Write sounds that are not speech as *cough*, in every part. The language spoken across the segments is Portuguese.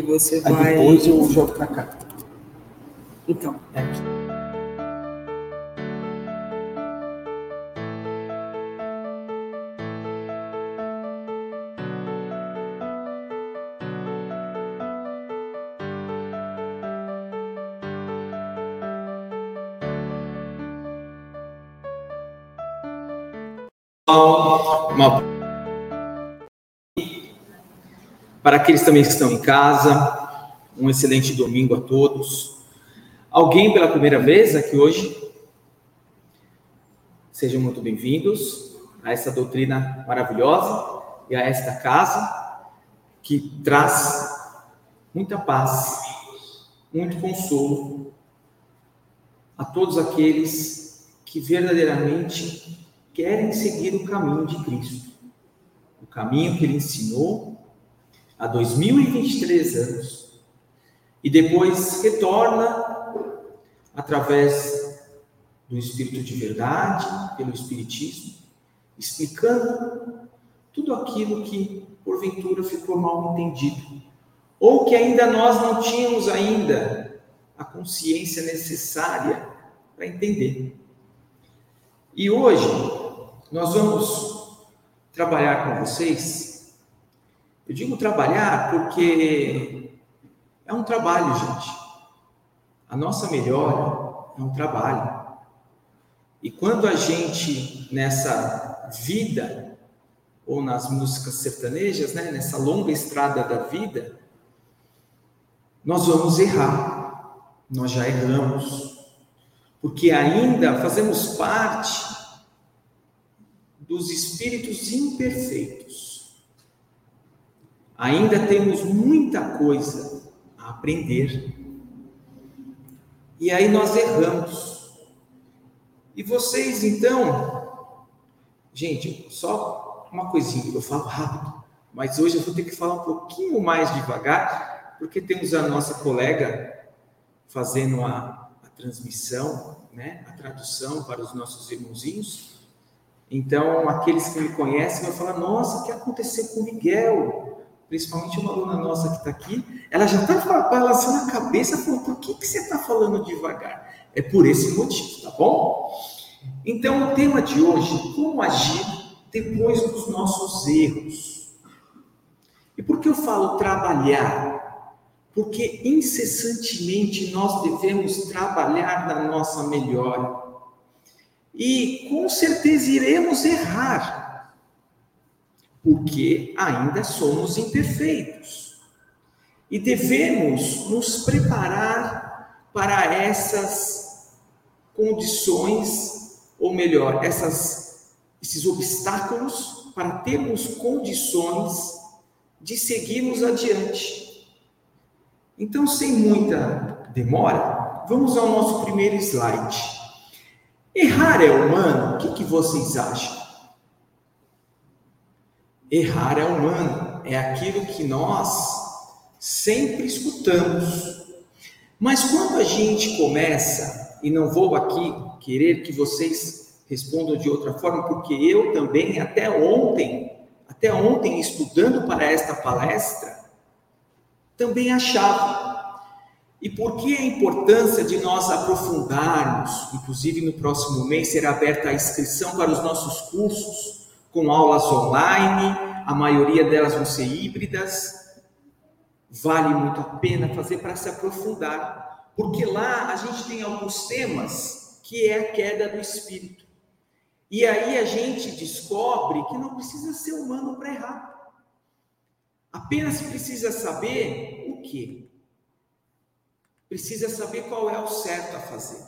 você Aí vai. depois eu jogo pra cá. Então. É. Uma... Para aqueles também que estão em casa, um excelente domingo a todos. Alguém pela primeira vez aqui hoje? Sejam muito bem-vindos a essa doutrina maravilhosa e a esta casa que traz muita paz, muito consolo a todos aqueles que verdadeiramente querem seguir o caminho de Cristo, o caminho que ele ensinou há 2023 anos e depois retorna através do Espírito de verdade, pelo Espiritismo, explicando tudo aquilo que porventura ficou mal entendido ou que ainda nós não tínhamos ainda a consciência necessária para entender. E hoje nós vamos trabalhar com vocês. Eu digo trabalhar porque é um trabalho, gente. A nossa melhora é um trabalho. E quando a gente, nessa vida, ou nas músicas sertanejas, né, nessa longa estrada da vida, nós vamos errar. Nós já erramos. Porque ainda fazemos parte dos espíritos imperfeitos. Ainda temos muita coisa a aprender. E aí nós erramos. E vocês, então, gente, só uma coisinha, eu falo rápido, mas hoje eu vou ter que falar um pouquinho mais devagar, porque temos a nossa colega fazendo a, a transmissão, né, a tradução para os nossos irmãozinhos. Então, aqueles que me conhecem vão falar: Nossa, o que aconteceu com o Miguel? Principalmente uma aluna nossa que está aqui, ela já está balançando a cabeça, falando: Por que, que você está falando devagar? É por esse motivo, tá bom? Então, o tema de hoje: como agir depois dos nossos erros. E por que eu falo trabalhar? Porque incessantemente nós devemos trabalhar na nossa melhora. E com certeza iremos errar, porque ainda somos imperfeitos. E devemos nos preparar para essas condições, ou melhor, essas, esses obstáculos, para termos condições de seguirmos adiante. Então, sem muita demora, vamos ao nosso primeiro slide. Errar é humano? O que, que vocês acham? Errar é humano, é aquilo que nós sempre escutamos. Mas quando a gente começa, e não vou aqui querer que vocês respondam de outra forma, porque eu também, até ontem, até ontem, estudando para esta palestra, também achava. E por que a importância de nós aprofundarmos, inclusive no próximo mês será aberta a inscrição para os nossos cursos, com aulas online, a maioria delas vão ser híbridas. Vale muito a pena fazer para se aprofundar, porque lá a gente tem alguns temas que é a queda do espírito. E aí a gente descobre que não precisa ser humano para errar. Apenas precisa saber o que? Precisa saber qual é o certo a fazer.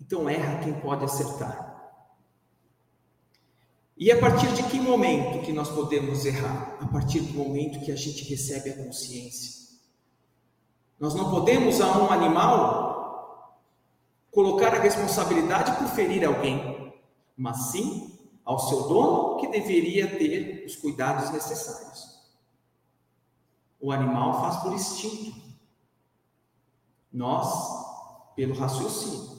Então erra quem pode acertar. E a partir de que momento que nós podemos errar? A partir do momento que a gente recebe a consciência. Nós não podemos a um animal colocar a responsabilidade por ferir alguém, mas sim ao seu dono que deveria ter os cuidados necessários. O animal faz por instinto. Nós, pelo raciocínio.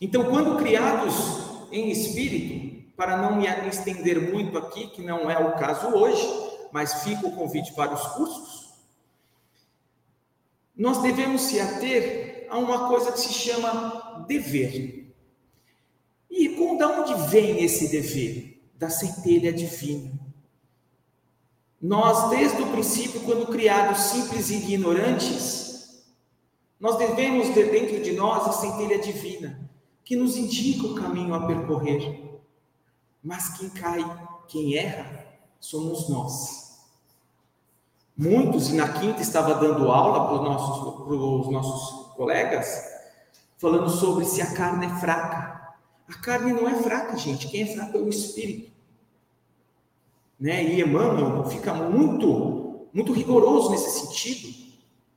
Então, quando criados em espírito, para não me estender muito aqui, que não é o caso hoje, mas fica o convite para os cursos. Nós devemos se ater a uma coisa que se chama dever. E com de onde vem esse dever? Da centelha divina. Nós, desde o princípio, quando criados simples e ignorantes, nós devemos ter dentro de nós a centelha divina, que nos indica o caminho a percorrer. Mas quem cai, quem erra, somos nós. Muitos, e na quinta estava dando aula para os nossos, para os nossos colegas, falando sobre se a carne é fraca. A carne não é fraca, gente. Quem é fraco é o espírito. Né? E Emmanuel fica muito, muito rigoroso nesse sentido,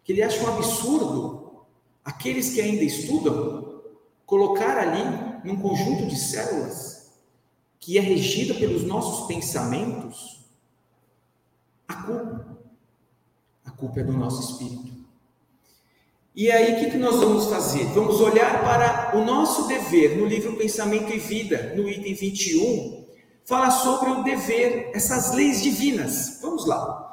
que ele acha um absurdo aqueles que ainda estudam colocar ali num conjunto de células que é regida pelos nossos pensamentos a culpa. A culpa é do nosso espírito. E aí, o que, nós vamos fazer? Vamos olhar para o nosso dever no livro Pensamento e Vida, no item 21, fala sobre o dever, essas leis divinas. Vamos lá.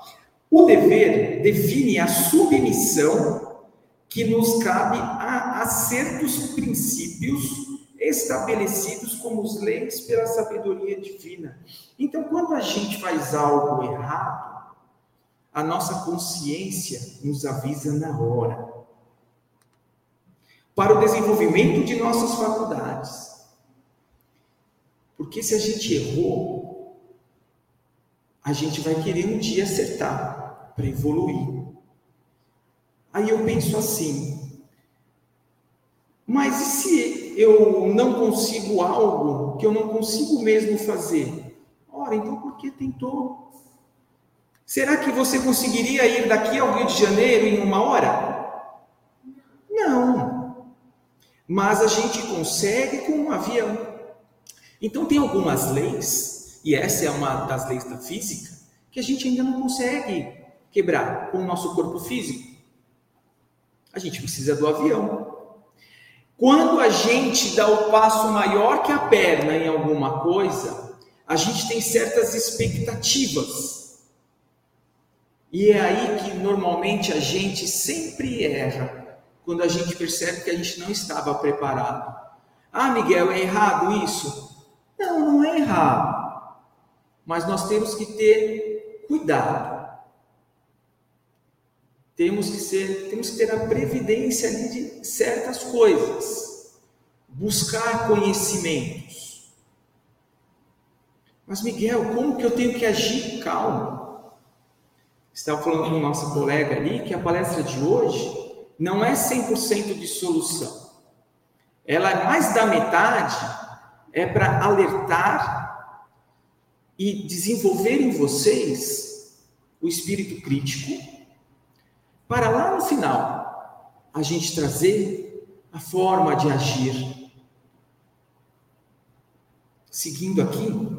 O dever define a submissão que nos cabe a, a certos princípios estabelecidos como leis pela sabedoria divina. Então, quando a gente faz algo errado, a nossa consciência nos avisa na hora. Para o desenvolvimento de nossas faculdades. Porque se a gente errou, a gente vai querer um dia acertar para evoluir. Aí eu penso assim, mas e se eu não consigo algo que eu não consigo mesmo fazer? Ora, então por que tentou? Será que você conseguiria ir daqui ao Rio de Janeiro em uma hora? Não. Mas a gente consegue com um avião. Então tem algumas leis, e essa é uma das leis da física, que a gente ainda não consegue quebrar com o nosso corpo físico. A gente precisa do avião. Quando a gente dá o passo maior que a perna em alguma coisa, a gente tem certas expectativas. E é aí que normalmente a gente sempre erra, quando a gente percebe que a gente não estava preparado. Ah, Miguel, é errado isso? Não, não é errado. Mas nós temos que ter cuidado temos que ser, temos que ter a previdência ali de certas coisas, buscar conhecimentos. Mas Miguel, como que eu tenho que agir calmo? Estava falando com o nosso colega ali que a palestra de hoje não é 100% de solução. Ela é mais da metade é para alertar e desenvolver em vocês o espírito crítico para lá no final a gente trazer a forma de agir. Seguindo aqui,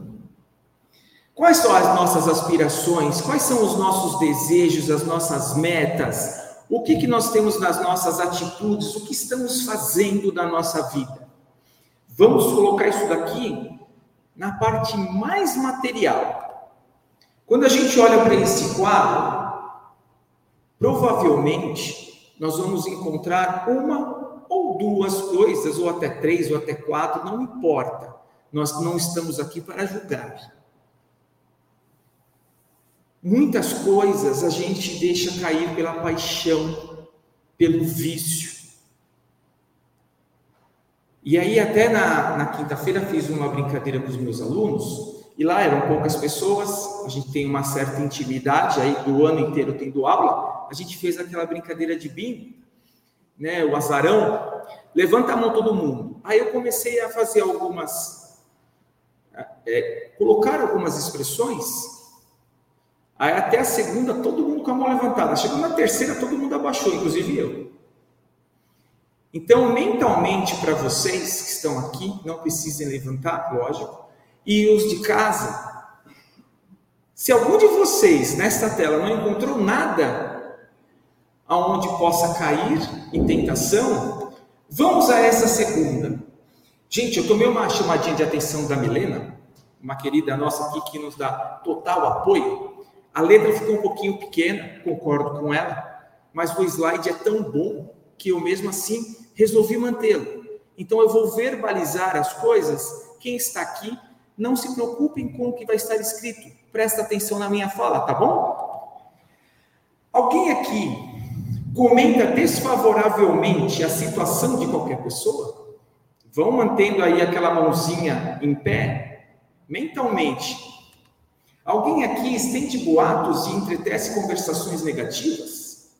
quais são as nossas aspirações, quais são os nossos desejos, as nossas metas, o que, que nós temos nas nossas atitudes, o que estamos fazendo da nossa vida. Vamos colocar isso daqui na parte mais material. Quando a gente olha para esse quadro, Provavelmente nós vamos encontrar uma ou duas coisas, ou até três, ou até quatro, não importa. Nós não estamos aqui para julgar. Muitas coisas a gente deixa cair pela paixão, pelo vício. E aí, até na, na quinta-feira, fiz uma brincadeira com os meus alunos, e lá eram poucas pessoas, a gente tem uma certa intimidade, aí do ano inteiro tendo aula, a gente fez aquela brincadeira de bingo, né, o azarão, levanta a mão todo mundo. Aí eu comecei a fazer algumas, é, colocar algumas expressões, aí até a segunda todo mundo com a mão levantada, chegou na terceira todo mundo abaixou, inclusive eu. Então, mentalmente, para vocês que estão aqui, não precisem levantar, lógico, e os de casa, se algum de vocês nesta tela não encontrou nada aonde possa cair em tentação, vamos a essa segunda. Gente, eu tomei uma chamadinha de atenção da Milena, uma querida nossa aqui que nos dá total apoio. A letra ficou um pouquinho pequena, concordo com ela, mas o slide é tão bom que eu mesmo assim resolvi mantê-lo. Então eu vou verbalizar as coisas. Quem está aqui, não se preocupem com o que vai estar escrito. Presta atenção na minha fala, tá bom? Alguém aqui comenta desfavoravelmente a situação de qualquer pessoa? Vão mantendo aí aquela mãozinha em pé, mentalmente. Alguém aqui estende boatos e entretece conversações negativas?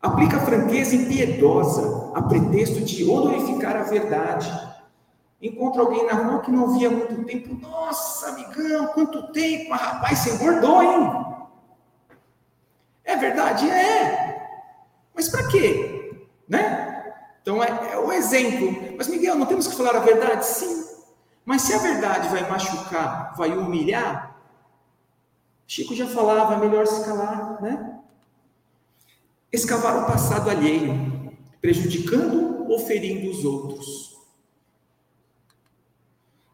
Aplica franqueza impiedosa a pretexto de honorificar a verdade. Encontra alguém na rua que não via há muito tempo. Nossa, amigão, quanto tempo, rapaz, você engordou, hein? É verdade? É. Mas para quê? Né? Então é, é o exemplo. Mas, Miguel, não temos que falar a verdade? Sim. Mas se a verdade vai machucar, vai humilhar, Chico já falava, é melhor se calar, né? escavar o passado alheio, prejudicando ou ferindo os outros.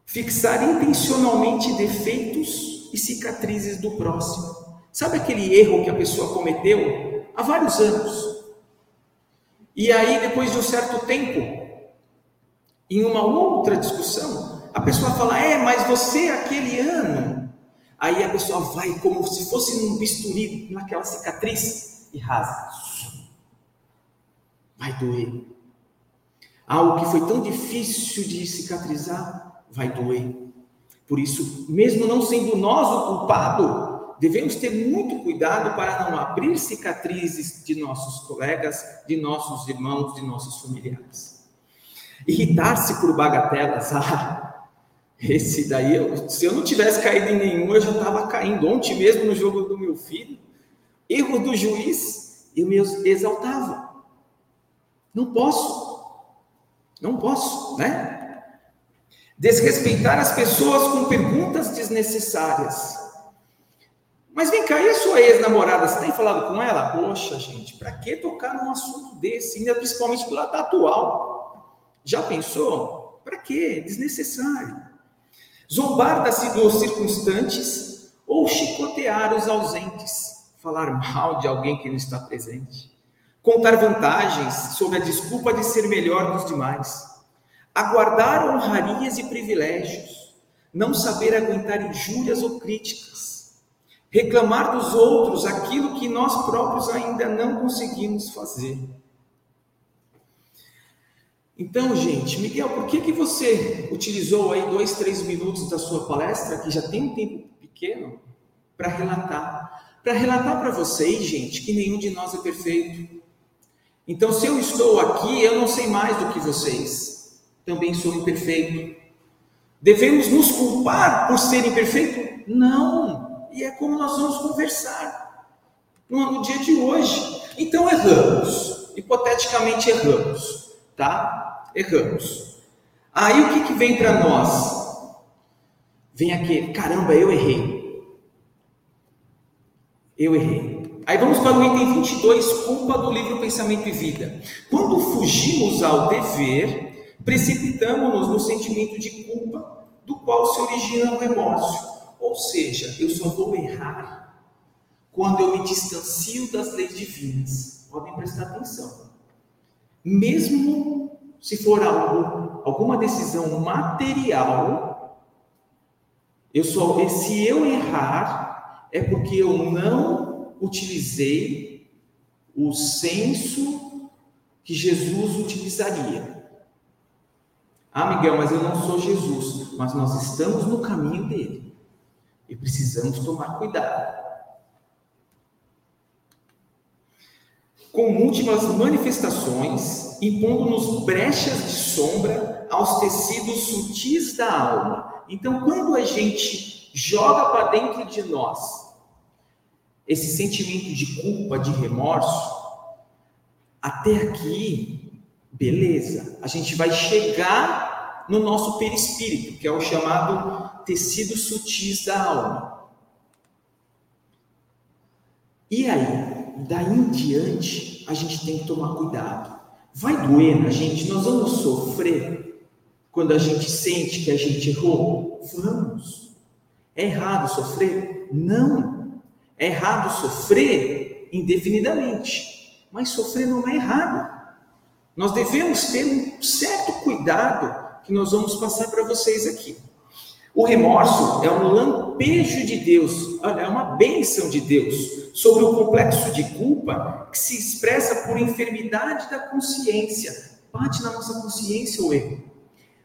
Fixar intencionalmente defeitos e cicatrizes do próximo. Sabe aquele erro que a pessoa cometeu há vários anos? E aí, depois de um certo tempo, em uma outra discussão, a pessoa fala: É, mas você aquele ano. Aí a pessoa vai como se fosse um bisturi naquela cicatriz e rasga. Vai doer. Algo que foi tão difícil de cicatrizar, vai doer. Por isso, mesmo não sendo nós o culpado, devemos ter muito cuidado para não abrir cicatrizes de nossos colegas, de nossos irmãos, de nossos familiares. Irritar-se por bagatelas, *laughs* ah, esse daí, eu, se eu não tivesse caído em nenhum, eu já estava caindo. Ontem mesmo no jogo do meu filho, erro do juiz, eu me exaltava. Não posso. Não posso, né? Desrespeitar as pessoas com perguntas desnecessárias. Mas vem cá, e a sua ex-namorada? Você tem falado com ela? Poxa, gente, para que tocar num assunto desse? Ainda principalmente pelo lado atual. Já pensou? Para quê? Desnecessário. Zombar das circunstantes ou chicotear os ausentes falar mal de alguém que não está presente, contar vantagens sob a desculpa de ser melhor dos demais, aguardar honrarias e privilégios, não saber aguentar injúrias ou críticas, reclamar dos outros aquilo que nós próprios ainda não conseguimos fazer. Então, gente, Miguel, por que, que você utilizou aí dois, três minutos da sua palestra, que já tem um tempo pequeno, para relatar para relatar para vocês, gente, que nenhum de nós é perfeito. Então, se eu estou aqui, eu não sei mais do que vocês. Também sou imperfeito. Devemos nos culpar por ser imperfeito? Não. E é como nós vamos conversar no dia de hoje. Então, erramos. Hipoteticamente, erramos. Tá? Erramos. Aí, o que, que vem para nós? Vem aqui, caramba, eu errei. Eu errei. Aí vamos para o item 22, culpa do livro Pensamento e Vida. Quando fugimos ao dever, precipitamos-nos no sentimento de culpa, do qual se origina o remorso. Ou seja, eu só vou errar quando eu me distancio das leis divinas. Podem prestar atenção. Mesmo se for algo, alguma decisão material, eu só, se eu errar, é porque eu não utilizei o senso que Jesus utilizaria. Ah, Miguel, mas eu não sou Jesus, mas nós estamos no caminho dele e precisamos tomar cuidado. Com múltiplas manifestações, impondo-nos brechas de sombra aos tecidos sutis da alma. Então, quando a gente joga para dentro de nós esse sentimento de culpa, de remorso, até aqui, beleza, a gente vai chegar no nosso perispírito, que é o chamado tecido sutis da alma. E aí, daí em diante, a gente tem que tomar cuidado. Vai doer na gente, nós vamos sofrer quando a gente sente que a gente errou? Vamos. É errado sofrer? Não. É errado sofrer indefinidamente, mas sofrer não é errado. Nós devemos ter um certo cuidado que nós vamos passar para vocês aqui. O remorso é um lampejo de Deus, é uma bênção de Deus sobre o complexo de culpa que se expressa por enfermidade da consciência. Bate na nossa consciência o erro.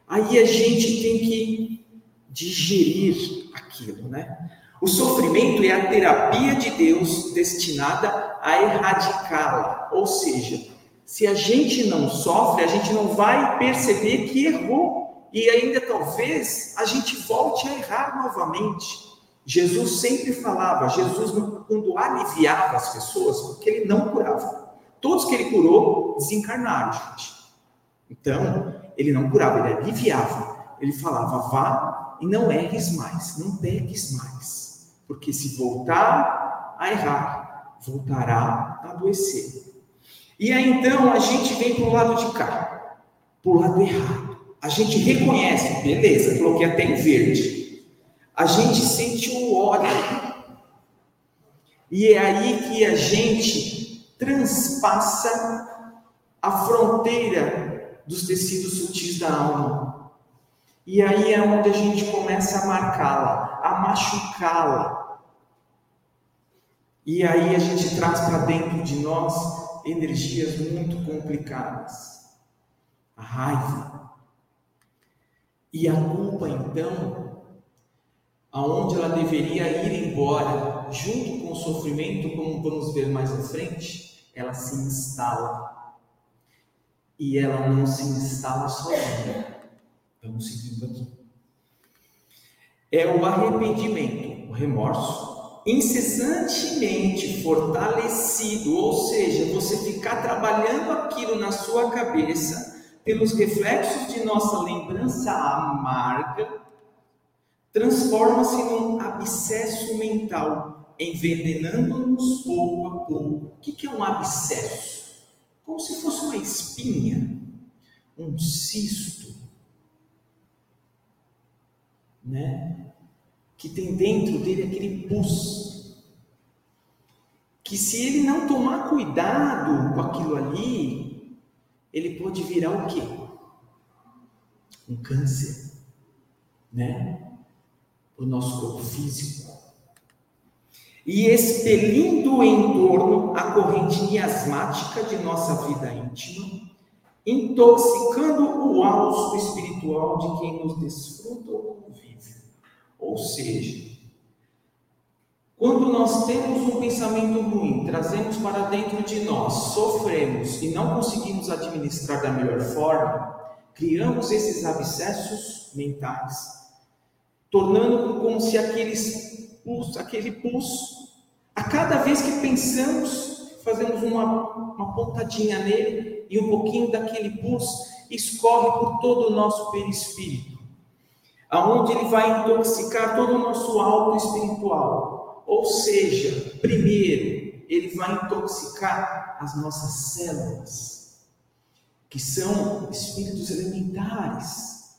Aí a gente tem que digerir aquilo, né? O sofrimento é a terapia de Deus destinada a erradicá-la. Ou seja, se a gente não sofre, a gente não vai perceber que errou. E ainda talvez a gente volte a errar novamente. Jesus sempre falava, Jesus quando aliviava as pessoas, porque ele não curava. Todos que ele curou desencarnaram, gente. Então, ele não curava, ele aliviava. Ele falava, vá e não erres mais, não peques mais. Porque se voltar a errar, voltará a adoecer. E aí então a gente vem para o lado de cá, para o lado errado. A gente reconhece, beleza, coloquei até em verde. A gente sente o ódio. E é aí que a gente transpassa a fronteira dos tecidos sutis da alma. E aí é onde a gente começa a marcá-la, a machucá-la. E aí a gente traz para dentro de nós energias muito complicadas. A raiva. E a culpa, então, aonde ela deveria ir embora, junto com o sofrimento, como vamos ver mais à frente, ela se instala. E ela não se instala sozinha. Vamos seguindo aqui. É o arrependimento, o remorso, incessantemente fortalecido, ou seja, você ficar trabalhando aquilo na sua cabeça, pelos reflexos de nossa lembrança amarga, transforma-se num abscesso mental, envenenando-nos pouco a pouco. O que é um abscesso? Como se fosse uma espinha, um cisto, né? Que tem dentro dele aquele pus. Que se ele não tomar cuidado com aquilo ali, ele pode virar o quê? Um câncer, né? O nosso corpo físico. E expelindo em torno a corrente miasmática de nossa vida íntima, intoxicando o alço espiritual de quem nos desfruta ou convive. Ou seja, quando nós temos um pensamento ruim, trazemos para dentro de nós, sofremos e não conseguimos administrar da melhor forma, criamos esses abscessos mentais, tornando como se aqueles pus, aquele pus, a cada vez que pensamos, fazemos uma, uma pontadinha nele e um pouquinho daquele pus escorre por todo o nosso perispírito aonde ele vai intoxicar todo o nosso alto espiritual. Ou seja, primeiro, ele vai intoxicar as nossas células, que são espíritos elementares,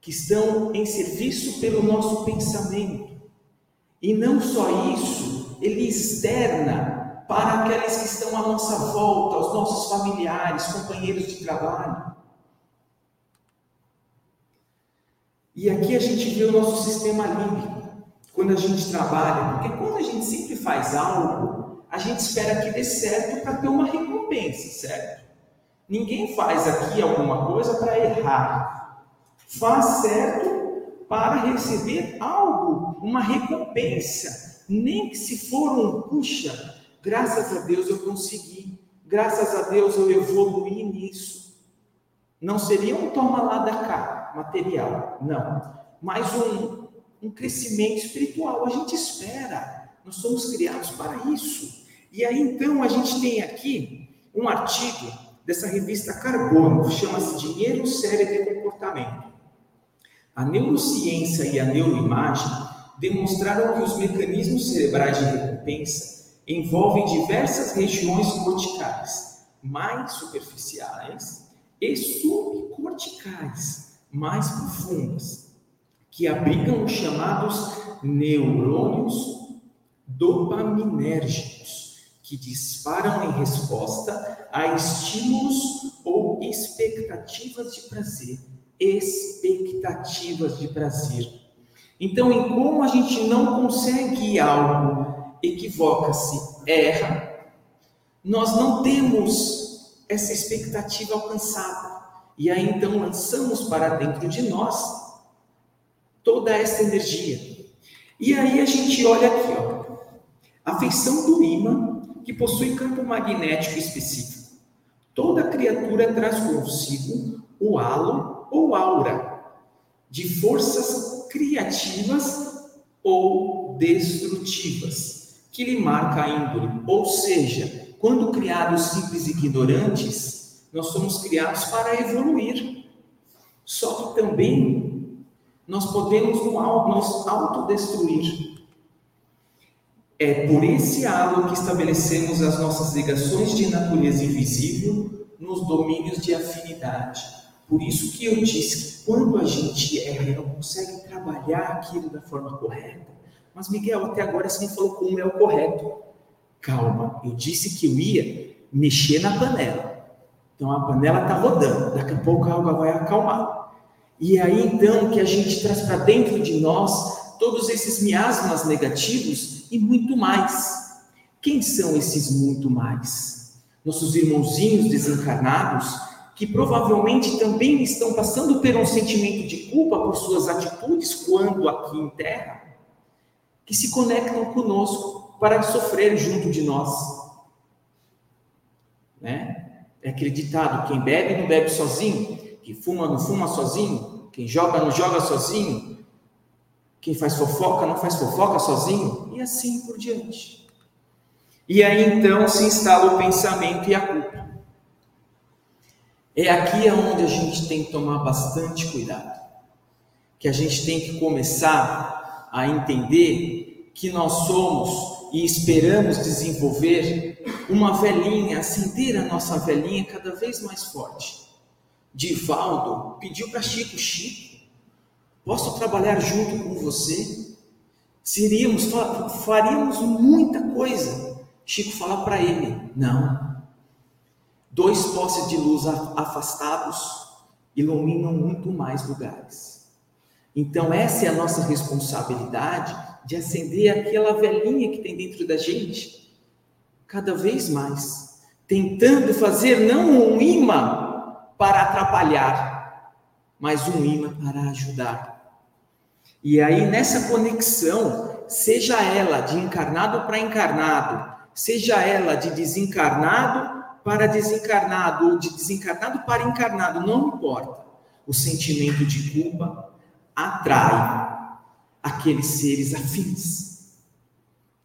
que estão em serviço pelo nosso pensamento. E não só isso, ele externa para aqueles que estão à nossa volta, os nossos familiares, companheiros de trabalho. E aqui a gente vê o nosso sistema límbico, quando a gente trabalha, porque quando a gente sempre faz algo, a gente espera que dê certo para ter uma recompensa, certo? Ninguém faz aqui alguma coisa para errar. Faz certo para receber algo, uma recompensa. Nem que se for um, puxa, graças a Deus eu consegui, graças a Deus eu evoluí nisso. Não seria um toma lá da cá, material, não, mas um, um crescimento espiritual. A gente espera, nós somos criados para isso. E aí então a gente tem aqui um artigo dessa revista Carbono, chama-se Dinheiro, Cérebro e Comportamento. A neurociência e a neuroimagem demonstraram que os mecanismos cerebrais de recompensa envolvem diversas regiões corticais, mais superficiais e subcorticais, mais profundas, que abrigam os chamados neurônios dopaminérgicos, que disparam em resposta a estímulos ou expectativas de prazer. Expectativas de prazer. Então, em como a gente não consegue algo, equivoca-se, erra, nós não temos essa expectativa alcançada. E aí então lançamos para dentro de nós toda essa energia. E aí a gente olha aqui, ó, a feição do ímã que possui campo magnético específico. Toda criatura traz consigo o halo ou aura de forças criativas ou destrutivas que lhe marca a índole. Ou seja, quando criados simples ignorantes, nós somos criados para evoluir. Só que também nós podemos nos autodestruir. É por esse halo que estabelecemos as nossas ligações de natureza invisível nos domínios de afinidade. Por isso que eu disse que quando a gente erra e não consegue trabalhar aquilo da forma correta, mas Miguel, até agora você não falou como é o correto. Calma, eu disse que eu ia mexer na panela. Então a panela está rodando, daqui a pouco a água vai acalmar. E aí então que a gente traz para dentro de nós todos esses miasmas negativos e muito mais. Quem são esses muito mais? Nossos irmãozinhos desencarnados que provavelmente também estão passando por um sentimento de culpa por suas atitudes quando aqui em terra, que se conectam conosco para sofrer junto de nós. Né? É aquele ditado: quem bebe não bebe sozinho, quem fuma não fuma sozinho, quem joga não joga sozinho, quem faz fofoca não faz fofoca sozinho, e assim por diante. E aí então se instala o pensamento e a culpa. É aqui onde a gente tem que tomar bastante cuidado, que a gente tem que começar a entender que nós somos e esperamos desenvolver uma velhinha, acender a nossa velhinha cada vez mais forte. Divaldo pediu para Chico, Chico, posso trabalhar junto com você? Seríamos, faríamos muita coisa. Chico fala para ele, não. Dois postes de luz afastados iluminam muito mais lugares. Então essa é a nossa responsabilidade de acender aquela velhinha que tem dentro da gente, cada vez mais, tentando fazer não um imã para atrapalhar, mas um imã para ajudar. E aí nessa conexão, seja ela de encarnado para encarnado, seja ela de desencarnado para desencarnado ou de desencarnado para encarnado, não importa. O sentimento de culpa atrai aqueles seres afins.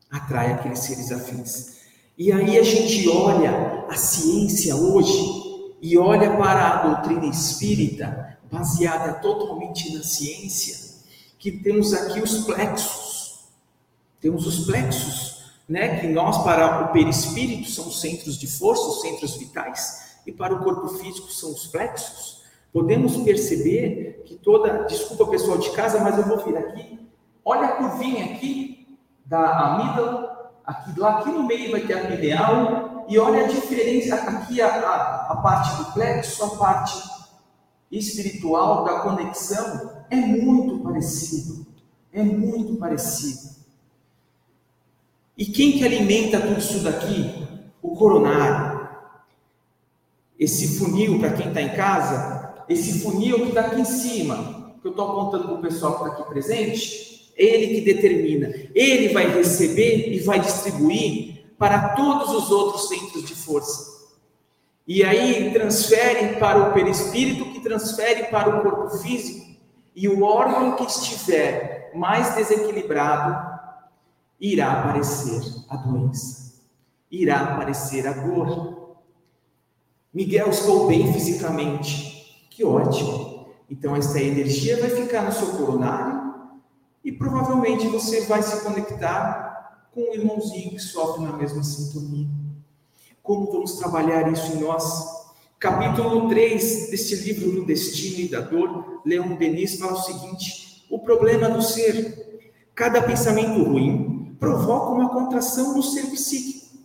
Atrai aqueles seres afins. E aí a gente olha a ciência hoje e olha para a doutrina espírita, baseada totalmente na ciência, que temos aqui os plexos. Temos os plexos, né, que nós para o perispírito são os centros de força, os centros vitais, e para o corpo físico são os plexos. Podemos perceber que toda, desculpa pessoal de casa, mas eu vou vir aqui Olha a curvinha aqui da amígdala, aqui, lá aqui no meio vai ter a pineal, e olha a diferença, aqui a, a, a parte do plexo, a parte espiritual da conexão, é muito parecido, é muito parecido. E quem que alimenta tudo isso daqui? O coronário. Esse funil, para quem está em casa, esse funil que está aqui em cima, que eu estou apontando para o pessoal que está aqui presente, ele que determina. Ele vai receber e vai distribuir para todos os outros centros de força. E aí transfere para o perispírito, que transfere para o corpo físico, e o órgão que estiver mais desequilibrado irá aparecer a doença, irá aparecer a dor. Miguel, estou bem fisicamente. Que ótimo. Então, essa energia vai ficar no seu coronário e provavelmente você vai se conectar com um irmãozinho que sofre na mesma sintonia. Como vamos trabalhar isso em nós? Capítulo 3 deste livro do Destino e da Dor, Leon Denis fala o seguinte: o problema do ser. Cada pensamento ruim provoca uma contração no ser psíquico,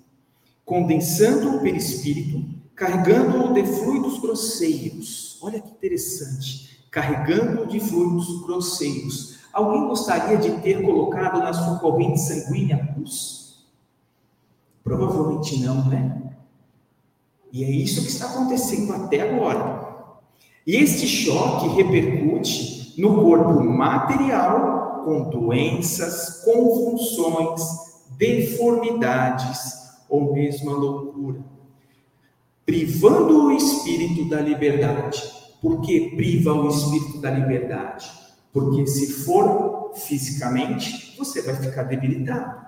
condensando o perispírito, carregando-o de fluidos grosseiros. Olha que interessante, carregando-o de fluidos grosseiros. Alguém gostaria de ter colocado na sua corrente sanguínea pus? Provavelmente não, né? E é isso que está acontecendo até agora. E este choque repercute no corpo material com doenças, convulsões, deformidades ou mesmo a loucura, privando o espírito da liberdade. Por que priva o espírito da liberdade? Porque se for fisicamente, você vai ficar debilitado.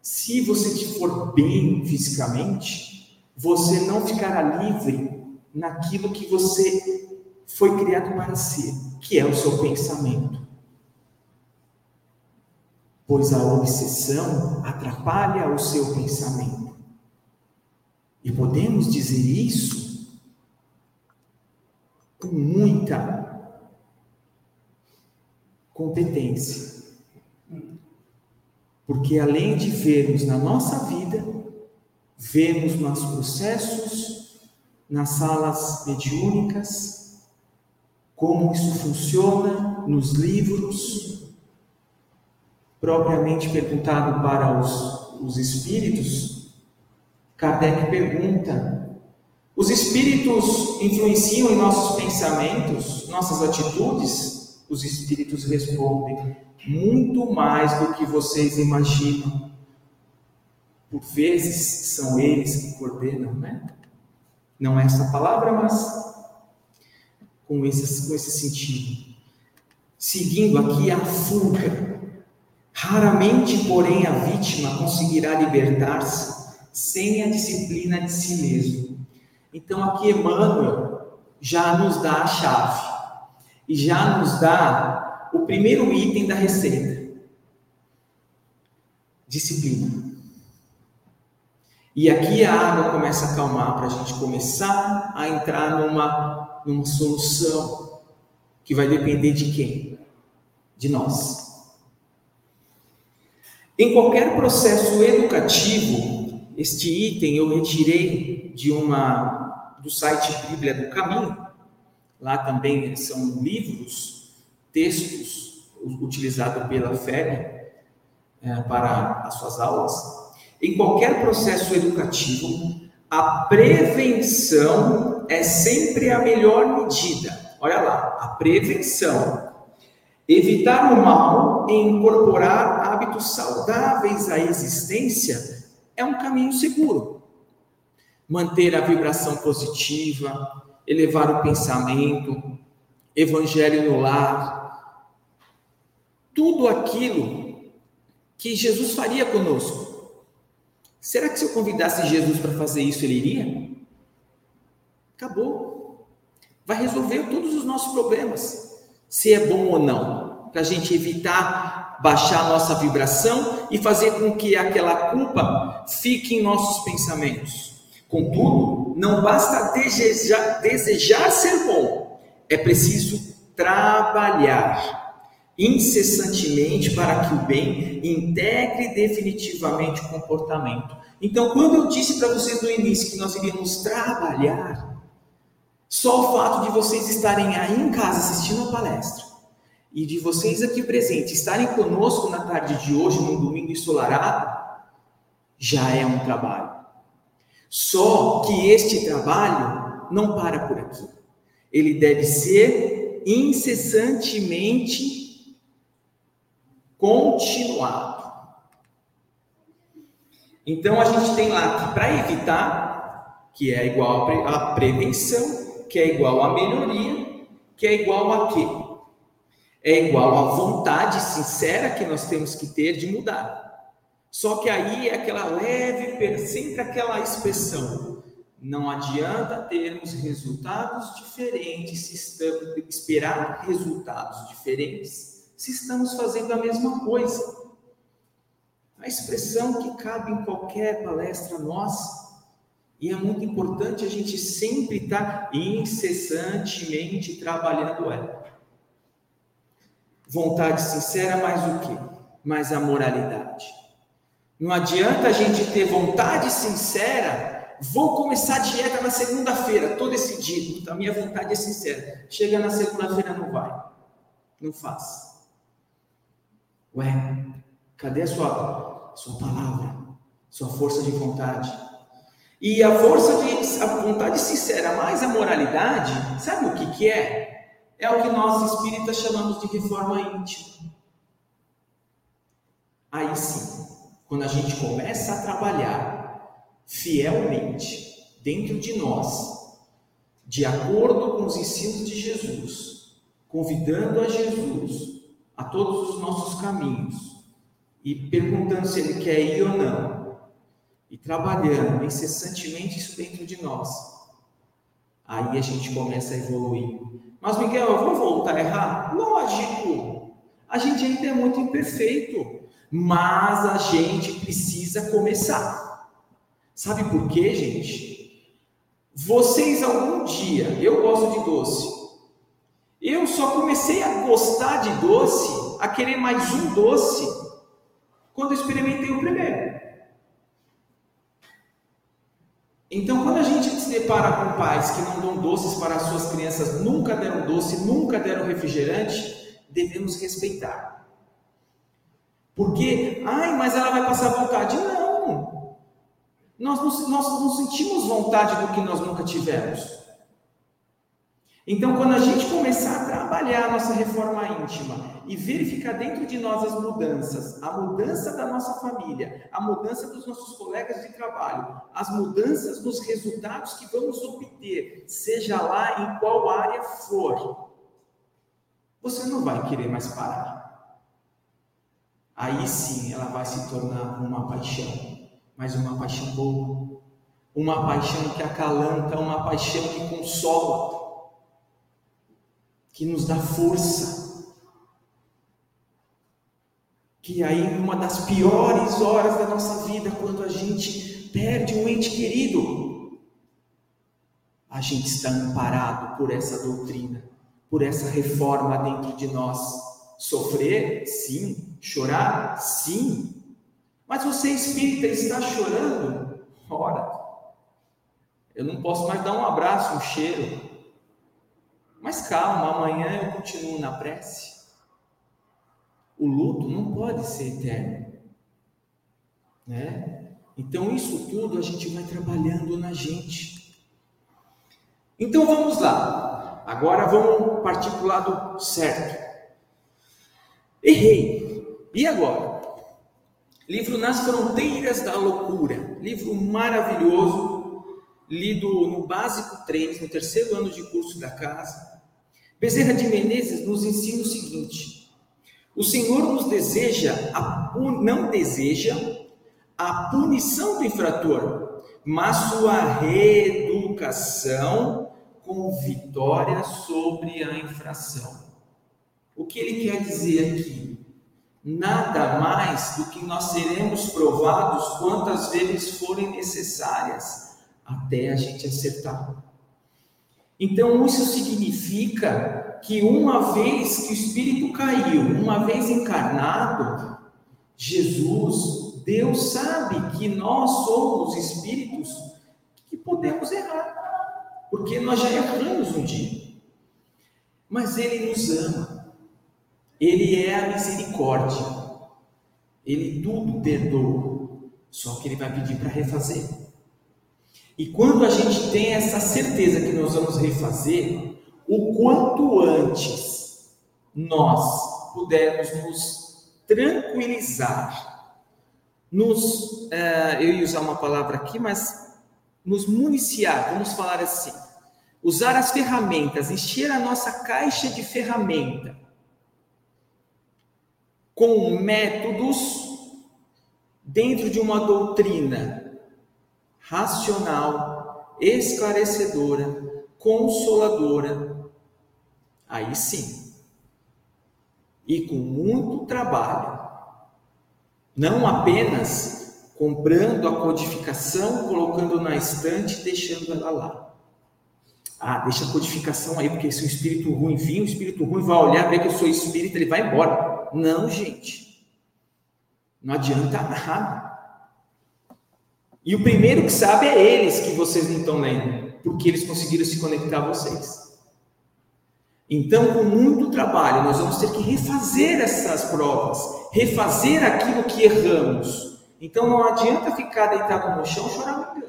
Se você for bem fisicamente, você não ficará livre naquilo que você foi criado para ser, que é o seu pensamento. Pois a obsessão atrapalha o seu pensamento. E podemos dizer isso com muita competência. Porque além de vermos na nossa vida, vemos nos processos, nas salas mediúnicas, como isso funciona nos livros, propriamente perguntado para os, os espíritos, Kardec pergunta: os espíritos influenciam em nossos pensamentos, nossas atitudes? Os espíritos respondem: muito mais do que vocês imaginam. Por vezes são eles que coordenam, né? Não é essa palavra, mas com esse, com esse sentido. Seguindo aqui a fuga. Raramente, porém, a vítima conseguirá libertar-se sem a disciplina de si mesmo. Então, aqui Emmanuel já nos dá a chave e já nos dá o primeiro item da receita: disciplina. E aqui a água começa a acalmar para a gente começar a entrar numa numa solução que vai depender de quem? De nós. Em qualquer processo educativo, este item eu retirei de uma do site Bíblia do Caminho. Lá também são livros, textos utilizados pela FEB é, para as suas aulas. Em qualquer processo educativo, a prevenção é sempre a melhor medida. Olha lá, a prevenção. Evitar o mal e incorporar hábitos saudáveis à existência é um caminho seguro. Manter a vibração positiva, elevar o pensamento, evangelho no lar, tudo aquilo que Jesus faria conosco. Será que se eu convidasse Jesus para fazer isso, ele iria? Acabou. Vai resolver todos os nossos problemas. Se é bom ou não. Para a gente evitar baixar a nossa vibração e fazer com que aquela culpa fique em nossos pensamentos. Contudo, não basta desejar, desejar ser bom, é preciso trabalhar incessantemente para que o bem integre definitivamente o comportamento. Então, quando eu disse para vocês no início que nós iríamos trabalhar, só o fato de vocês estarem aí em casa assistindo a palestra e de vocês aqui presentes estarem conosco na tarde de hoje, num domingo ensolarado, já é um trabalho. Só que este trabalho não para por aqui. Ele deve ser incessantemente continuado. Então a gente tem lá que para evitar, que é igual a prevenção, que é igual a melhoria, que é igual a quê? É igual à vontade sincera que nós temos que ter de mudar. Só que aí é aquela leve, sempre aquela expressão. Não adianta termos resultados diferentes se estamos esperar resultados diferentes se estamos fazendo a mesma coisa. A expressão que cabe em qualquer palestra nossa e é muito importante a gente sempre estar incessantemente trabalhando ela. Vontade sincera, mais o quê? Mais a moralidade. Não adianta a gente ter vontade sincera, vou começar a dieta na segunda-feira, todo decidido, a minha vontade é sincera. Chega na segunda-feira, não vai. Não faz. Ué, cadê a sua, sua palavra? Sua força de vontade? E a força de a vontade sincera mais a moralidade, sabe o que, que é? É o que nós espíritas chamamos de reforma íntima. Aí sim, quando a gente começa a trabalhar fielmente dentro de nós, de acordo com os ensinos de Jesus, convidando a Jesus a todos os nossos caminhos e perguntando se ele quer ir ou não, e trabalhando incessantemente isso dentro de nós, aí a gente começa a evoluir. Mas, Miguel, eu vou voltar a errar? Lógico! A gente ainda é muito imperfeito mas a gente precisa começar. Sabe por quê, gente? Vocês algum dia, eu gosto de doce. Eu só comecei a gostar de doce, a querer mais um doce, quando eu experimentei o primeiro. Então, quando a gente se depara com pais que não dão doces para as suas crianças, nunca deram doce, nunca deram refrigerante, devemos respeitar. Porque, ai, mas ela vai passar vontade. Não! Nós não, nós não sentimos vontade do que nós nunca tivemos. Então, quando a gente começar a trabalhar a nossa reforma íntima e verificar dentro de nós as mudanças, a mudança da nossa família, a mudança dos nossos colegas de trabalho, as mudanças nos resultados que vamos obter, seja lá em qual área for, você não vai querer mais parar aí sim ela vai se tornar uma paixão, mas uma paixão boa, uma paixão que acalanta, uma paixão que consola, que nos dá força. Que aí, numa das piores horas da nossa vida, quando a gente perde um ente querido, a gente está amparado por essa doutrina, por essa reforma dentro de nós Sofrer, sim. Chorar, sim. Mas você espírita está chorando? Ora, eu não posso mais dar um abraço, um cheiro. Mas calma, amanhã eu continuo na prece. O luto não pode ser eterno, né? Então isso tudo a gente vai trabalhando na gente. Então vamos lá. Agora vamos partir para o lado certo. Errei. E agora? Livro Nas Fronteiras da Loucura. Livro maravilhoso, lido no básico 3, no terceiro ano de curso da casa. Bezerra de Menezes nos ensina o seguinte: o Senhor nos deseja, a, não deseja a punição do infrator, mas sua reeducação com vitória sobre a infração. O que ele quer dizer aqui? Nada mais do que nós seremos provados quantas vezes forem necessárias até a gente acertar. Então, isso significa que uma vez que o Espírito caiu, uma vez encarnado, Jesus, Deus sabe que nós somos espíritos que podemos errar, porque nós já erramos um dia. Mas Ele nos ama. Ele é a misericórdia. Ele tudo perdoa. Só que ele vai pedir para refazer. E quando a gente tem essa certeza que nós vamos refazer, o quanto antes nós pudermos nos tranquilizar, nos, uh, eu ia usar uma palavra aqui, mas nos municiar, vamos falar assim, usar as ferramentas, encher a nossa caixa de ferramenta com métodos dentro de uma doutrina racional, esclarecedora, consoladora, aí sim. E com muito trabalho. Não apenas comprando a codificação, colocando na estante e deixando ela lá. Ah, deixa a codificação aí, porque se o espírito ruim vir, o espírito ruim vai olhar, ver que eu sou espírito, ele vai embora. Não, gente. Não adianta nada. E o primeiro que sabe é eles que vocês não estão lendo, porque eles conseguiram se conectar a vocês. Então, com muito trabalho, nós vamos ter que refazer essas provas, refazer aquilo que erramos. Então, não adianta ficar deitado no chão chorando.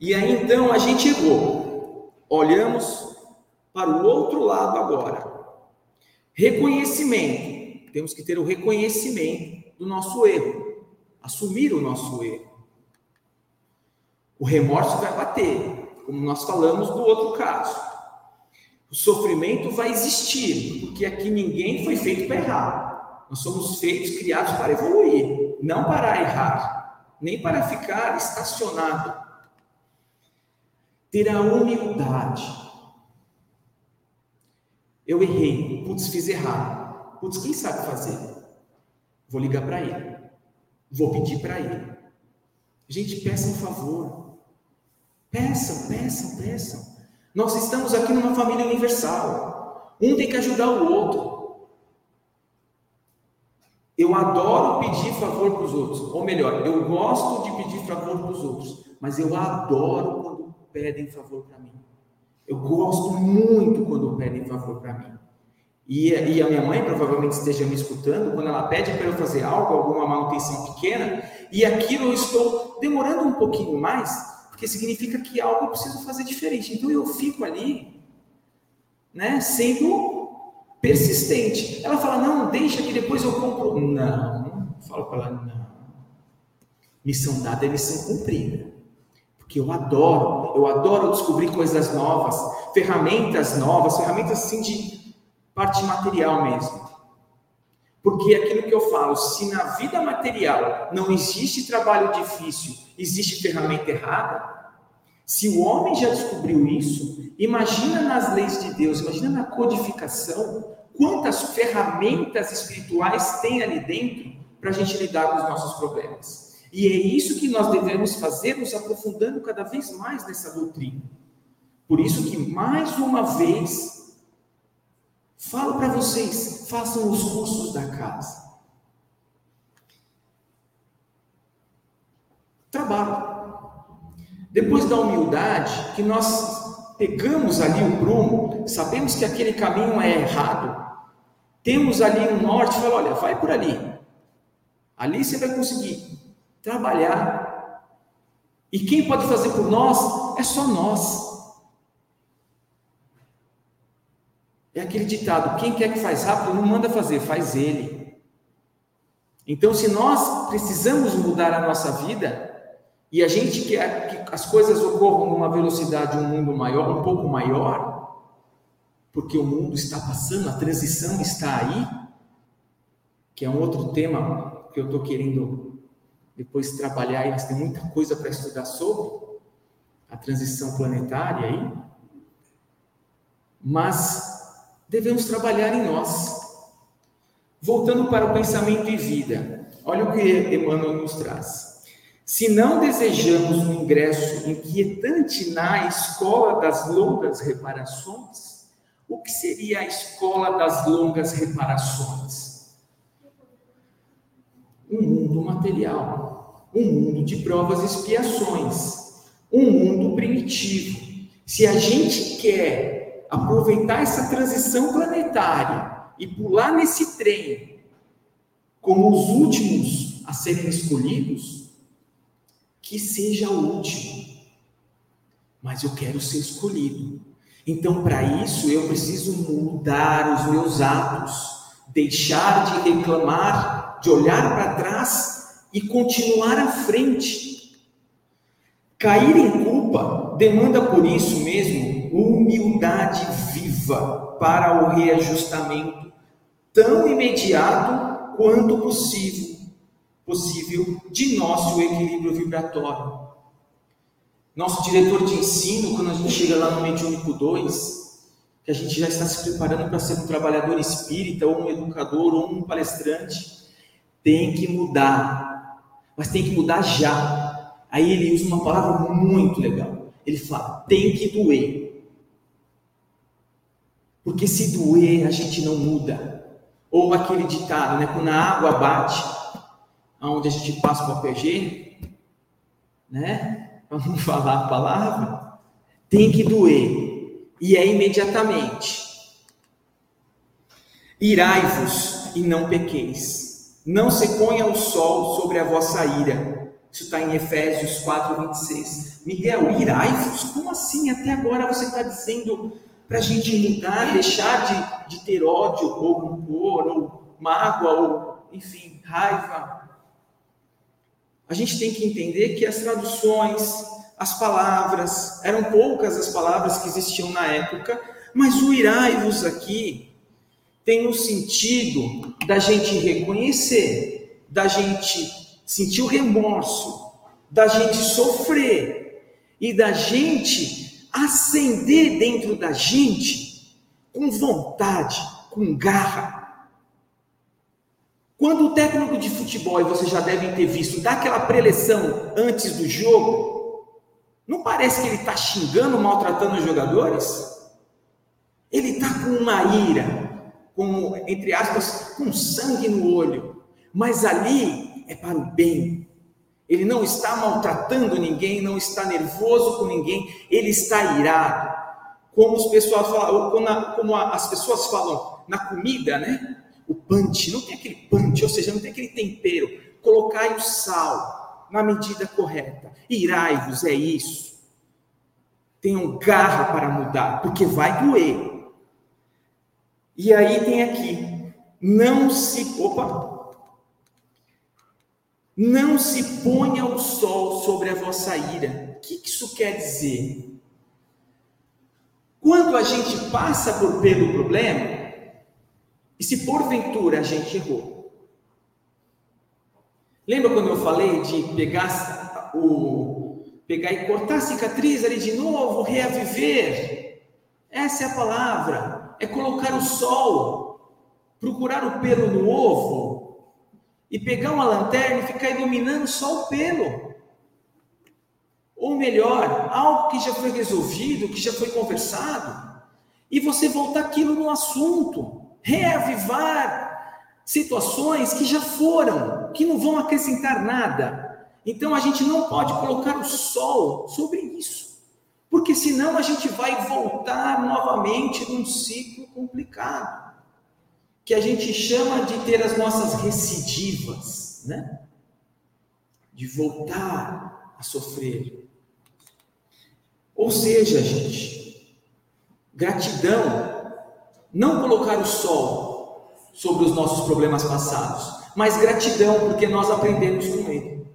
E aí, então, a gente errou. Olhamos para o outro lado agora. Reconhecimento. Temos que ter o reconhecimento do nosso erro, assumir o nosso erro. O remorso vai bater, como nós falamos do outro caso. O sofrimento vai existir, porque aqui ninguém foi feito para errar. Nós somos feitos, criados para evoluir, não para errar, nem para ficar estacionado. Ter a humildade eu errei, putz, fiz errado. Putz, quem sabe fazer? Vou ligar para ele. Vou pedir para ele. Gente, peçam um favor. Peçam, peçam, peçam. Nós estamos aqui numa família universal. Um tem que ajudar o outro. Eu adoro pedir favor para os outros. Ou melhor, eu gosto de pedir favor para os outros. Mas eu adoro quando pedem favor para mim. Eu gosto muito quando pedem favor para mim. E, e, a minha mãe provavelmente esteja me escutando, quando ela pede para eu fazer algo, alguma manutenção pequena, e aquilo eu estou demorando um pouquinho mais, porque significa que algo eu preciso fazer diferente. Então eu fico ali, né, sendo persistente. Ela fala: não, deixa que depois eu compro. Não, não falo para ela, não. Missão dada é missão cumprida. Porque eu adoro, eu adoro descobrir coisas novas, ferramentas novas, ferramentas assim de parte material mesmo. Porque aquilo que eu falo, se na vida material não existe trabalho difícil, existe ferramenta errada, se o homem já descobriu isso, imagina nas leis de Deus, imagina na codificação, quantas ferramentas espirituais tem ali dentro para a gente lidar com os nossos problemas. E é isso que nós devemos fazer, nos aprofundando cada vez mais nessa doutrina. Por isso que, mais uma vez, falo para vocês, façam os cursos da casa. Trabalho. Depois da humildade, que nós pegamos ali o prumo, sabemos que aquele caminho é errado, temos ali um norte, fala, olha, vai por ali. Ali você vai conseguir trabalhar. E quem pode fazer por nós é só nós. É aquele ditado: quem quer que faz rápido não manda fazer, faz ele. Então, se nós precisamos mudar a nossa vida e a gente quer que as coisas ocorram numa velocidade, um mundo maior, um pouco maior, porque o mundo está passando, a transição está aí, que é um outro tema que eu estou querendo depois trabalhar e nós temos muita coisa para estudar sobre a transição planetária aí. Mas devemos trabalhar em nós. Voltando para o pensamento e vida, olha o que Emmanuel nos traz. Se não desejamos um ingresso inquietante na escola das longas reparações, o que seria a escola das longas reparações? Um mundo material um mundo de provas e expiações, um mundo primitivo. Se a gente quer aproveitar essa transição planetária e pular nesse trem como os últimos a serem escolhidos, que seja o último. Mas eu quero ser escolhido. Então, para isso, eu preciso mudar os meus atos, deixar de reclamar, de olhar para trás e continuar à frente. Cair em culpa demanda por isso mesmo humildade viva para o reajustamento tão imediato quanto possível, possível de nosso equilíbrio vibratório. Nosso diretor de ensino, quando a gente chega lá no Mediúnico 2, que a gente já está se preparando para ser um trabalhador espírita, ou um educador, ou um palestrante, tem que mudar mas tem que mudar já. Aí ele usa uma palavra muito legal. Ele fala: tem que doer. Porque se doer, a gente não muda. Ou aquele ditado, né? Quando a água bate, aonde a gente passa o APG, né? *laughs* Vamos falar a palavra. Tem que doer. E é imediatamente. Irai-vos e não pequeis. Não se ponha o sol sobre a vossa ira. Isso está em Efésios 4, 26. Miguel, irai-vos? Como assim? Até agora você está dizendo para a gente mudar, deixar de, de ter ódio, ou rancor, ou mágoa, ou, enfim, raiva. A gente tem que entender que as traduções, as palavras, eram poucas as palavras que existiam na época, mas o irai-vos aqui tem o sentido da gente reconhecer, da gente sentir o remorso, da gente sofrer e da gente acender dentro da gente com vontade, com garra. Quando o técnico de futebol, e vocês já devem ter visto, dá aquela preleção antes do jogo, não parece que ele está xingando, maltratando os jogadores? Ele está com uma ira, com, entre aspas, com sangue no olho, mas ali é para o bem. Ele não está maltratando ninguém, não está nervoso com ninguém, ele está irado. Como, os pessoal falam, como, como as pessoas falam na comida, né? O punch, não tem aquele punch, ou seja, não tem aquele tempero. Colocai o sal na medida correta. Irai-vos, é isso. Tenham garra para mudar, porque vai doer. E aí tem aqui, não se, opa, não se ponha o sol sobre a vossa ira. O que isso quer dizer? Quando a gente passa por pelo problema, e se porventura a gente errou, lembra quando eu falei de pegar o pegar e cortar a cicatriz ali de novo, reaviver? Essa é a palavra é colocar o sol, procurar o pelo no ovo e pegar uma lanterna e ficar iluminando só o pelo. Ou melhor, algo que já foi resolvido, que já foi conversado, e você voltar aquilo no assunto, reavivar situações que já foram, que não vão acrescentar nada. Então a gente não pode colocar o sol sobre isso porque senão a gente vai voltar novamente num ciclo complicado, que a gente chama de ter as nossas recidivas, né? De voltar a sofrer. Ou seja, gente, gratidão, não colocar o sol sobre os nossos problemas passados, mas gratidão porque nós aprendemos com ele.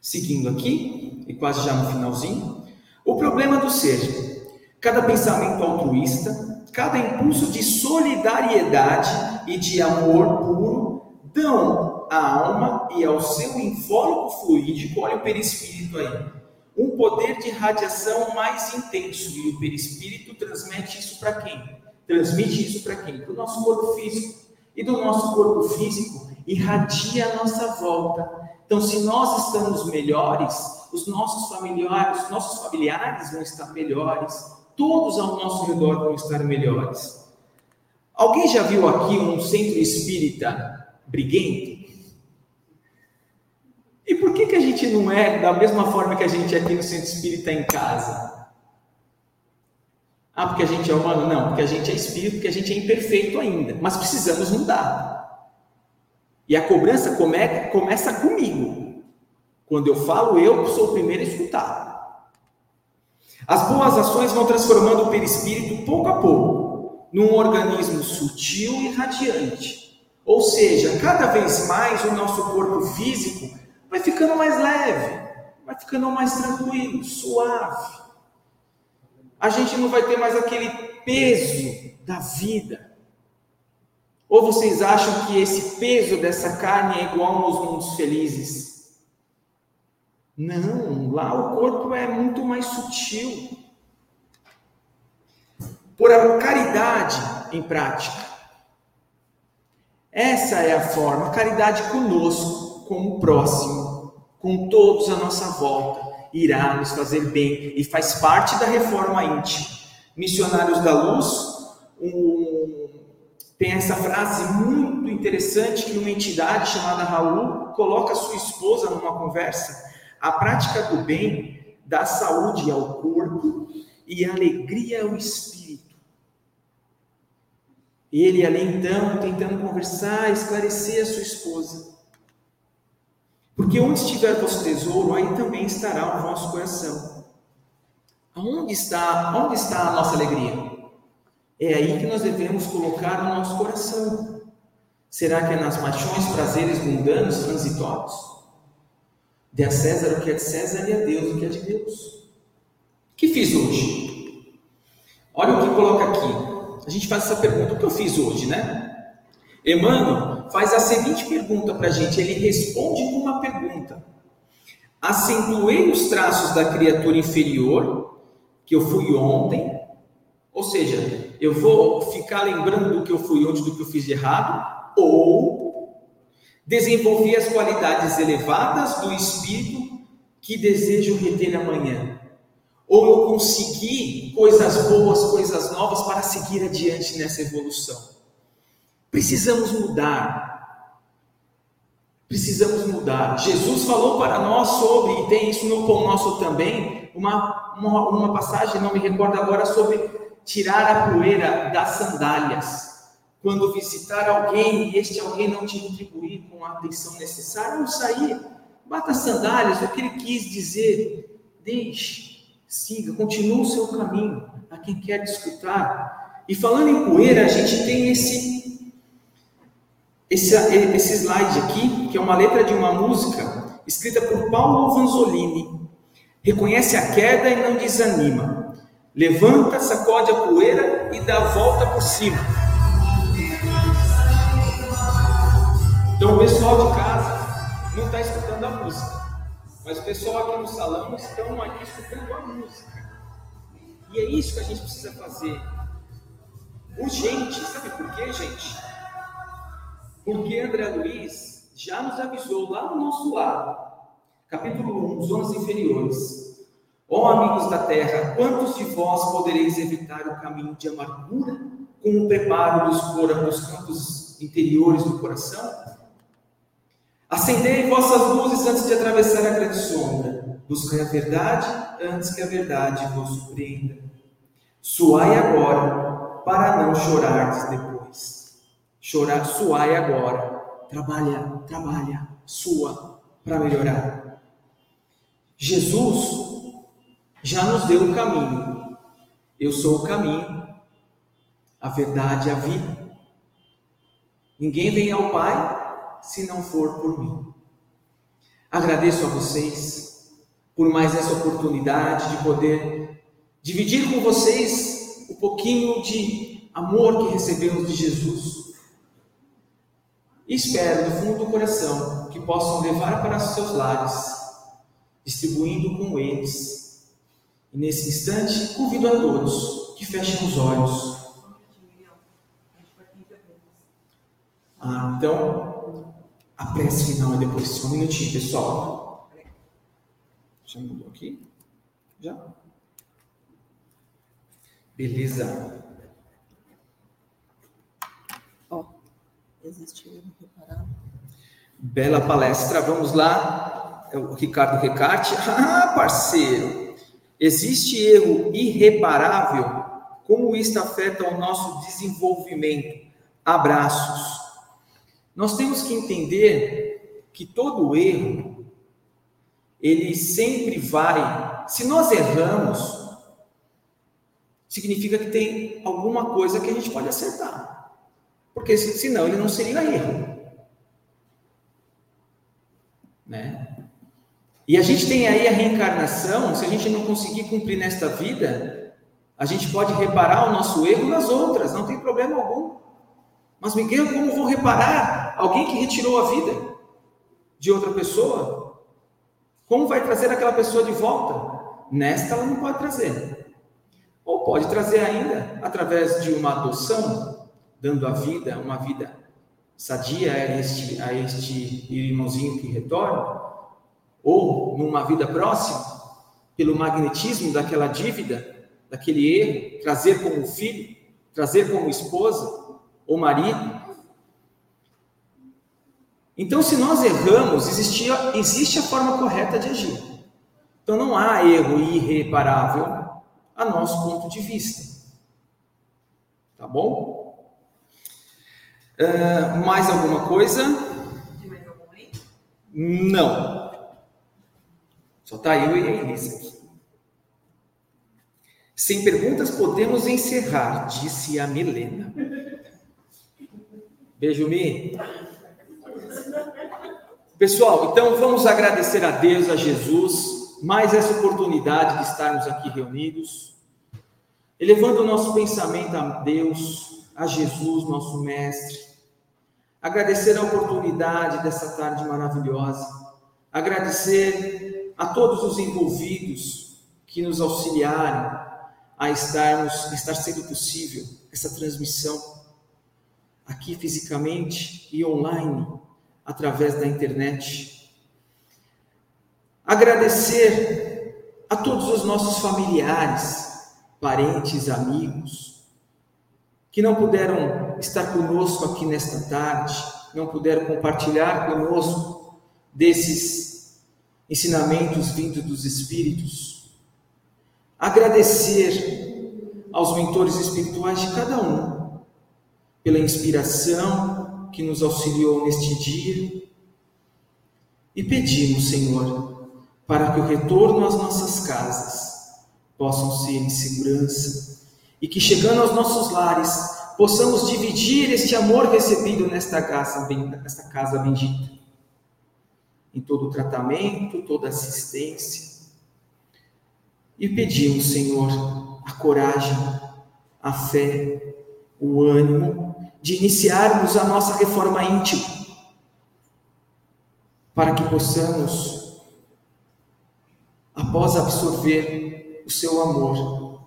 Seguindo aqui, e quase já no finalzinho, o problema do ser. Cada pensamento altruísta, cada impulso de solidariedade e de amor puro dão à alma e ao seu invólucro fluídico, olha o perispírito aí, um poder de radiação mais intenso. E o perispírito transmite isso para quem? Transmite isso para quem? Para o nosso corpo físico. E do nosso corpo físico irradia a nossa volta então, se nós estamos melhores, os nossos familiares, os nossos familiares vão estar melhores, todos ao nosso redor vão estar melhores. Alguém já viu aqui um centro espírita briguento? E por que, que a gente não é da mesma forma que a gente é aqui no centro espírita em casa? Ah, porque a gente é humano? Não, porque a gente é espírito, porque a gente é imperfeito ainda, mas precisamos mudar. E a cobrança come, começa comigo. Quando eu falo, eu sou o primeiro a escutar. As boas ações vão transformando o perispírito pouco a pouco num organismo sutil e radiante. Ou seja, cada vez mais o nosso corpo físico vai ficando mais leve, vai ficando mais tranquilo, suave. A gente não vai ter mais aquele peso da vida. Ou vocês acham que esse peso dessa carne é igual nos mundos felizes? Não, lá o corpo é muito mais sutil. Por a caridade em prática. Essa é a forma, caridade conosco, com o próximo, com todos à nossa volta, irá nos fazer bem e faz parte da reforma íntima. Missionários da Luz, um tem essa frase muito interessante que uma entidade chamada Raul coloca sua esposa numa conversa. A prática do bem dá saúde ao corpo e alegria ao espírito. Ele ali então tentando conversar, esclarecer a sua esposa. Porque onde estiver vosso tesouro, aí também estará o vosso coração. Onde está, onde está a nossa alegria? É aí que nós devemos colocar o nosso coração. Será que é nas paixões, prazeres mundanos, transitórios? Dê a César o que é de César e a Deus o que é de Deus. O que fiz hoje? Olha o que coloca aqui. A gente faz essa pergunta: o que eu fiz hoje, né? Emmanuel faz a seguinte pergunta para a gente. Ele responde com uma pergunta: Acentuei os traços da criatura inferior que eu fui ontem, ou seja, eu vou ficar lembrando do que eu fui ontem, do que eu fiz de errado, ou desenvolvi as qualidades elevadas do espírito que desejo reter amanhã. Ou eu consegui coisas boas, coisas novas para seguir adiante nessa evolução. Precisamos mudar. Precisamos mudar. Jesus falou para nós sobre, e tem isso no pão nosso também, uma, uma, uma passagem, não me recordo agora, sobre tirar a poeira das sandálias. Quando visitar alguém e este alguém não te retribuir com a atenção necessária, não sair, bata as sandálias, o que ele quis dizer, deixe, siga, continue o seu caminho, a quem quer escutar. E falando em poeira, a gente tem esse, esse, esse slide aqui, que é uma letra de uma música escrita por Paulo Vanzolini. Reconhece a queda e não desanima. Levanta, sacode a poeira e dá a volta por cima. Então o pessoal de casa não está escutando a música, mas o pessoal aqui no salão estão aqui escutando a música. E é isso que a gente precisa fazer. Urgente, sabe por quê, gente? Porque André Luiz já nos avisou lá no nosso lado, capítulo 1, zonas inferiores. Ó oh, amigos da terra, quantos de vós podereis evitar o caminho de amargura com o preparo dos, dos campos interiores do coração? Acendei vossas luzes antes de atravessar a grande sombra. Buscai a verdade antes que a verdade vos surpreenda. Suai agora, para não chorardes depois. Chorar, suai agora. Trabalha, trabalha, sua, para melhorar. Jesus já nos deu o caminho. Eu sou o caminho, a verdade e a vida. Ninguém vem ao Pai se não for por mim. Agradeço a vocês por mais essa oportunidade de poder dividir com vocês um pouquinho de amor que recebemos de Jesus. E espero do fundo do coração que possam levar para seus lares, distribuindo com eles. E nesse instante, convido a todos que fechem os olhos. Ah, então, a prece final é depois. Só um minutinho, pessoal. Já mudou aqui? Já? Beleza. Ó, oh. Bela palestra. Vamos lá. É o Ricardo Recarte. *laughs* Ah, parceiro. Existe erro irreparável? Como isso afeta o nosso desenvolvimento? Abraços. Nós temos que entender que todo erro, ele sempre vai. Se nós erramos, significa que tem alguma coisa que a gente pode acertar. Porque senão ele não seria erro. Né? E a gente tem aí a reencarnação, se a gente não conseguir cumprir nesta vida, a gente pode reparar o nosso erro nas outras, não tem problema algum. Mas Miguel, como vou reparar alguém que retirou a vida de outra pessoa? Como vai trazer aquela pessoa de volta? Nesta ela não pode trazer. Ou pode trazer ainda através de uma adoção, dando a vida, uma vida sadia a este, a este irmãozinho que retorna, ou numa vida próxima, pelo magnetismo daquela dívida, daquele erro, trazer como filho, trazer como esposa, ou marido. Então, se nós erramos, existia, existe a forma correta de agir. Então, não há erro irreparável a nosso ponto de vista. Tá bom? Uh, mais alguma coisa? Não. Só está eu e a Elisa aqui. Sem perguntas podemos encerrar, disse a Milena. Beijo, Mi. Pessoal, então vamos agradecer a Deus, a Jesus, mais essa oportunidade de estarmos aqui reunidos, elevando o nosso pensamento a Deus, a Jesus, nosso Mestre. Agradecer a oportunidade dessa tarde maravilhosa. Agradecer a todos os envolvidos que nos auxiliaram a estarmos, estar sendo possível essa transmissão aqui fisicamente e online através da internet. Agradecer a todos os nossos familiares, parentes, amigos, que não puderam estar conosco aqui nesta tarde, não puderam compartilhar conosco desses ensinamentos vindos dos Espíritos. Agradecer aos mentores espirituais de cada um, pela inspiração, que nos auxiliou neste dia e pedimos, Senhor, para que o retorno às nossas casas possam ser em segurança e que chegando aos nossos lares possamos dividir este amor recebido nesta casa, nesta casa bendita, em todo o tratamento, toda assistência. E pedimos, Senhor, a coragem, a fé, o ânimo de iniciarmos a nossa reforma íntima, para que possamos, após absorver o seu amor,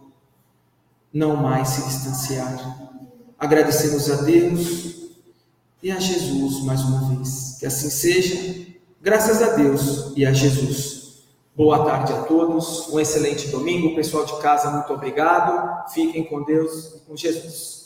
não mais se distanciar. Agradecemos a Deus e a Jesus mais uma vez. Que assim seja, graças a Deus e a Jesus. Boa tarde a todos, um excelente domingo. Pessoal de casa, muito obrigado. Fiquem com Deus e com Jesus.